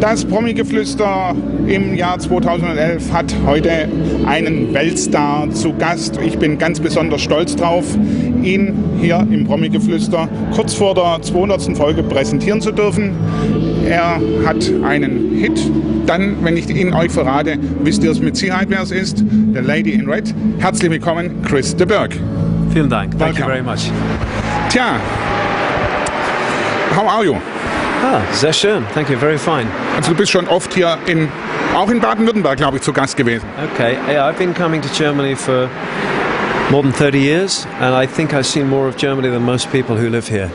Das Promi-Geflüster im Jahr 2011 hat heute einen Weltstar zu Gast. Ich bin ganz besonders stolz drauf, ihn hier im Promi-Geflüster kurz vor der 200. Folge präsentieren zu dürfen. Er hat einen Hit. Dann, wenn ich ihn euch verrate, wisst ihr es mit Sicherheit, wer es ist. The Lady in Red. Herzlich willkommen, Chris de Berg. Vielen Dank. Thank Welcome. you very much. Tja, how are you? Ah, sehr schön. Thank you. Very fine. Also du bist schon oft hier in, auch in Baden-Württemberg, glaube ich, zu Gast gewesen. Okay. Yeah, I've been coming to Germany for more than 30 years, and I think I've seen more of Germany than most people who live here.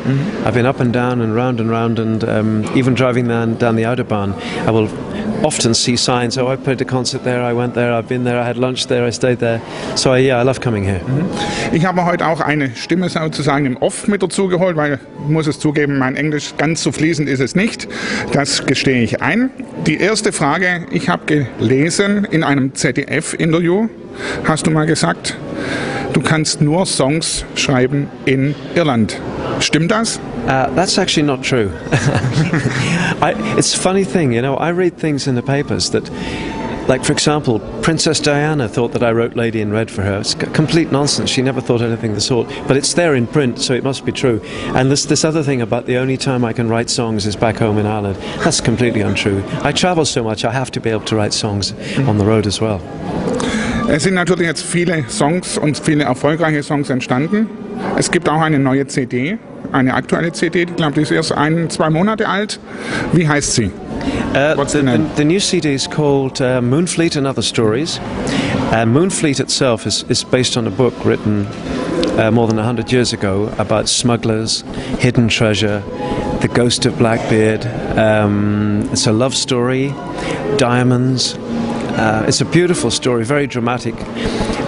I've been up and down and round and round, and um, even driving down, down the Autobahn, I will often see signs. Oh, I played a concert there. I went there. I've been there. I had lunch there. I stayed there. So I, yeah, I love coming here. Ich habe heute auch eine Stimme sozusagen im Off mit dazu geholt, weil ich muss es zugeben, mein Englisch ganz so fließend ist es nicht. Das gestehe ich ein. Die erste Frage, ich habe gelesen in einem ZDF-Interview, hast du mal gesagt, du kannst nur Songs schreiben in Irland. Stimmt das? Uh, that's actually not true. I, it's a funny thing, you know. I read things in the papers that, like for example, Princess Diana thought that I wrote Lady in Red for her. It's complete nonsense. She never thought anything of the sort. But it's there in print, so it must be true. And this this other thing about the only time I can write songs is back home in Ireland. That's completely untrue. I travel so much, I have to be able to write songs on the road as well. Es sind natürlich jetzt viele Songs und viele erfolgreiche Songs entstanden. Es gibt auch eine neue CD, eine aktuelle CD, ich glaube, die ist erst ein, zwei Monate alt. Wie heißt sie? Uh, What's the? The, the new CD is called uh, Moonfleet and Other Stories. Uh, Moonfleet itself is, is based on a book written uh, more than 100 years ago about smugglers, hidden treasure, the ghost of Blackbeard. Um, it's a love story, diamonds. Uh, it's a beautiful story, very dramatic.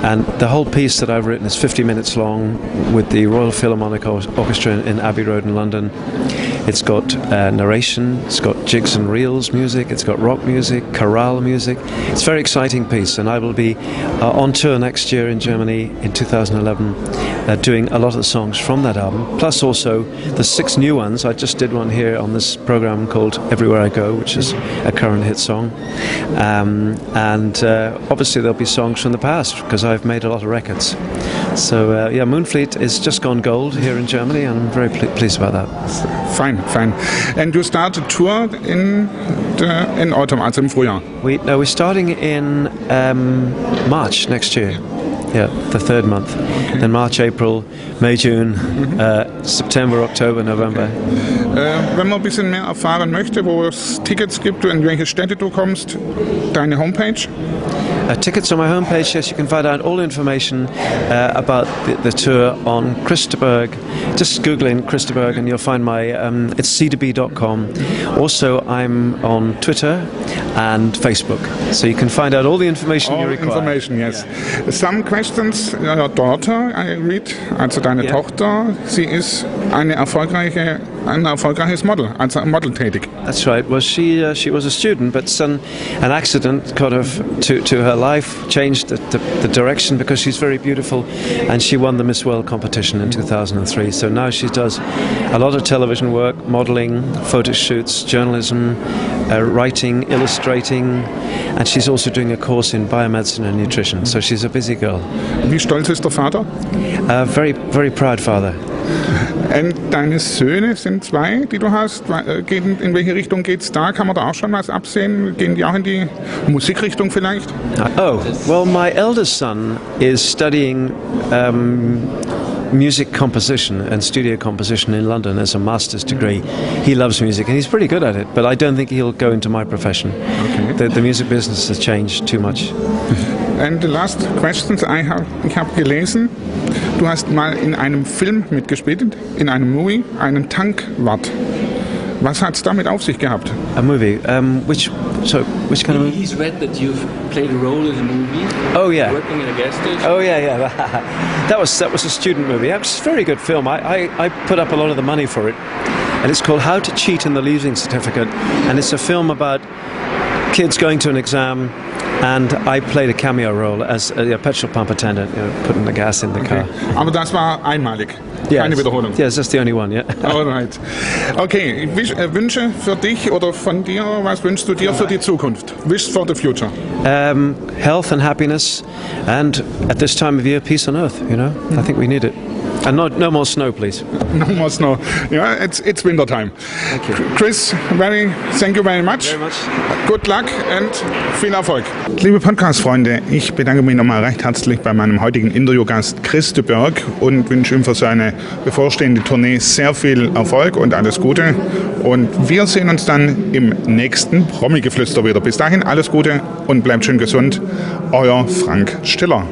And the whole piece that I've written is 50 minutes long with the Royal Philharmonic Orchestra in, in Abbey Road in London. It's got uh, narration, it's got jigs and reels music, it's got rock music, chorale music. It's a very exciting piece, and I will be uh, on tour next year in Germany in 2011, uh, doing a lot of the songs from that album, plus also the six new ones. I just did one here on this program called Everywhere I Go, which is a current hit song. Um, and uh, obviously, there'll be songs from the past because I've made a lot of records. So, uh, yeah, Moonfleet is just gone gold here in Germany, and I'm very ple- pleased about that. Fine, fine. And you start a tour in the, in autumn, also im Frühjahr. We no, we're starting in um, March next year. Yeah, the third month. Then March, April, May, June, uh, September, October, November. Äh, wenn man ein bisschen mehr erfahren möchte, wo es Tickets gibt, und in welche Städte du kommst, deine Homepage. Uh, tickets on my homepage. Yes, you can find out all information uh, about the, the tour on Chris de Burgh. Just googling Chris de Burgh and you'll find my. Um, it's c2b.com. Also, I'm on Twitter and Facebook, so you can find out all the information you All require. information, yes. Some questions, your daughter, I read, also deine Ja. Tochter, sie ist eine erfolgreiche, ein erfolgreiches Model, also Model tätig. That's right. Well, she uh, she was a student, but some an accident kind of to, to her life changed the, the, the direction because she's very beautiful, and she won the Miss World competition in 2003. So now she does a lot of television work, modelling, photo shoots, journalism, uh, writing, illustrating, and she's also doing a course in biomedicine and nutrition. So she's a busy girl. Wie stolz ist der Vater? A very very proud father. Und deine Söhne sind zwei, die du hast. Äh, in welche Richtung geht's da? Kann man da auch schon was absehen? Gehen die auch in die Musikrichtung vielleicht? Oh, well, my eldest son is studying um, music composition and studio composition in London as a master's degree. He loves music and he's pretty good at it, but I don't think he'll go into my profession. Okay. The, the music business has changed too much. And the last questions I have, ich habe gelesen, du hast mal in einem Film mitgespielt, in einem Movie, einen Tankwart. Was hat's damit auf sich gehabt? A movie, um, which, so, which kind of movie? He's read that you've played a role in a movie. Oh, yeah. Working in a gas station. Oh yeah, yeah. that was that was a student movie. It was a very good film. I, I, I put up a lot of the money for it, and it's called How to Cheat in the Leaving Certificate, and it's a film about kids going to an exam, and I played a cameo role as a, petrol pump attendant, you know, putting the gas in the car. Aber das war einmalig. Yes. Keine Wiederholung. Yes, that's the only one. Yeah. Alright. Okay, Wisch, äh, Wünsche für dich oder von dir, was wünschst du dir für die Zukunft? Wish for the future. Um, health and happiness, and at this time of year, peace on earth. You know, I think we need it. And not, no more snow, please. No more snow. Yeah, it's, it's winter time. Thank you. Chris, very, thank you very much. Very much. Good luck and viel Erfolg. Liebe Podcast-Freunde, ich bedanke mich nochmal recht herzlich bei meinem heutigen Interviewgast Chris de Berg und wünsche ihm für seine bevorstehende Tournee sehr viel Erfolg und alles Gute. Und wir sehen uns dann im nächsten Promi-Geflüster wieder. Bis dahin alles Gute und bleibt schön gesund. Euer Frank Stiller.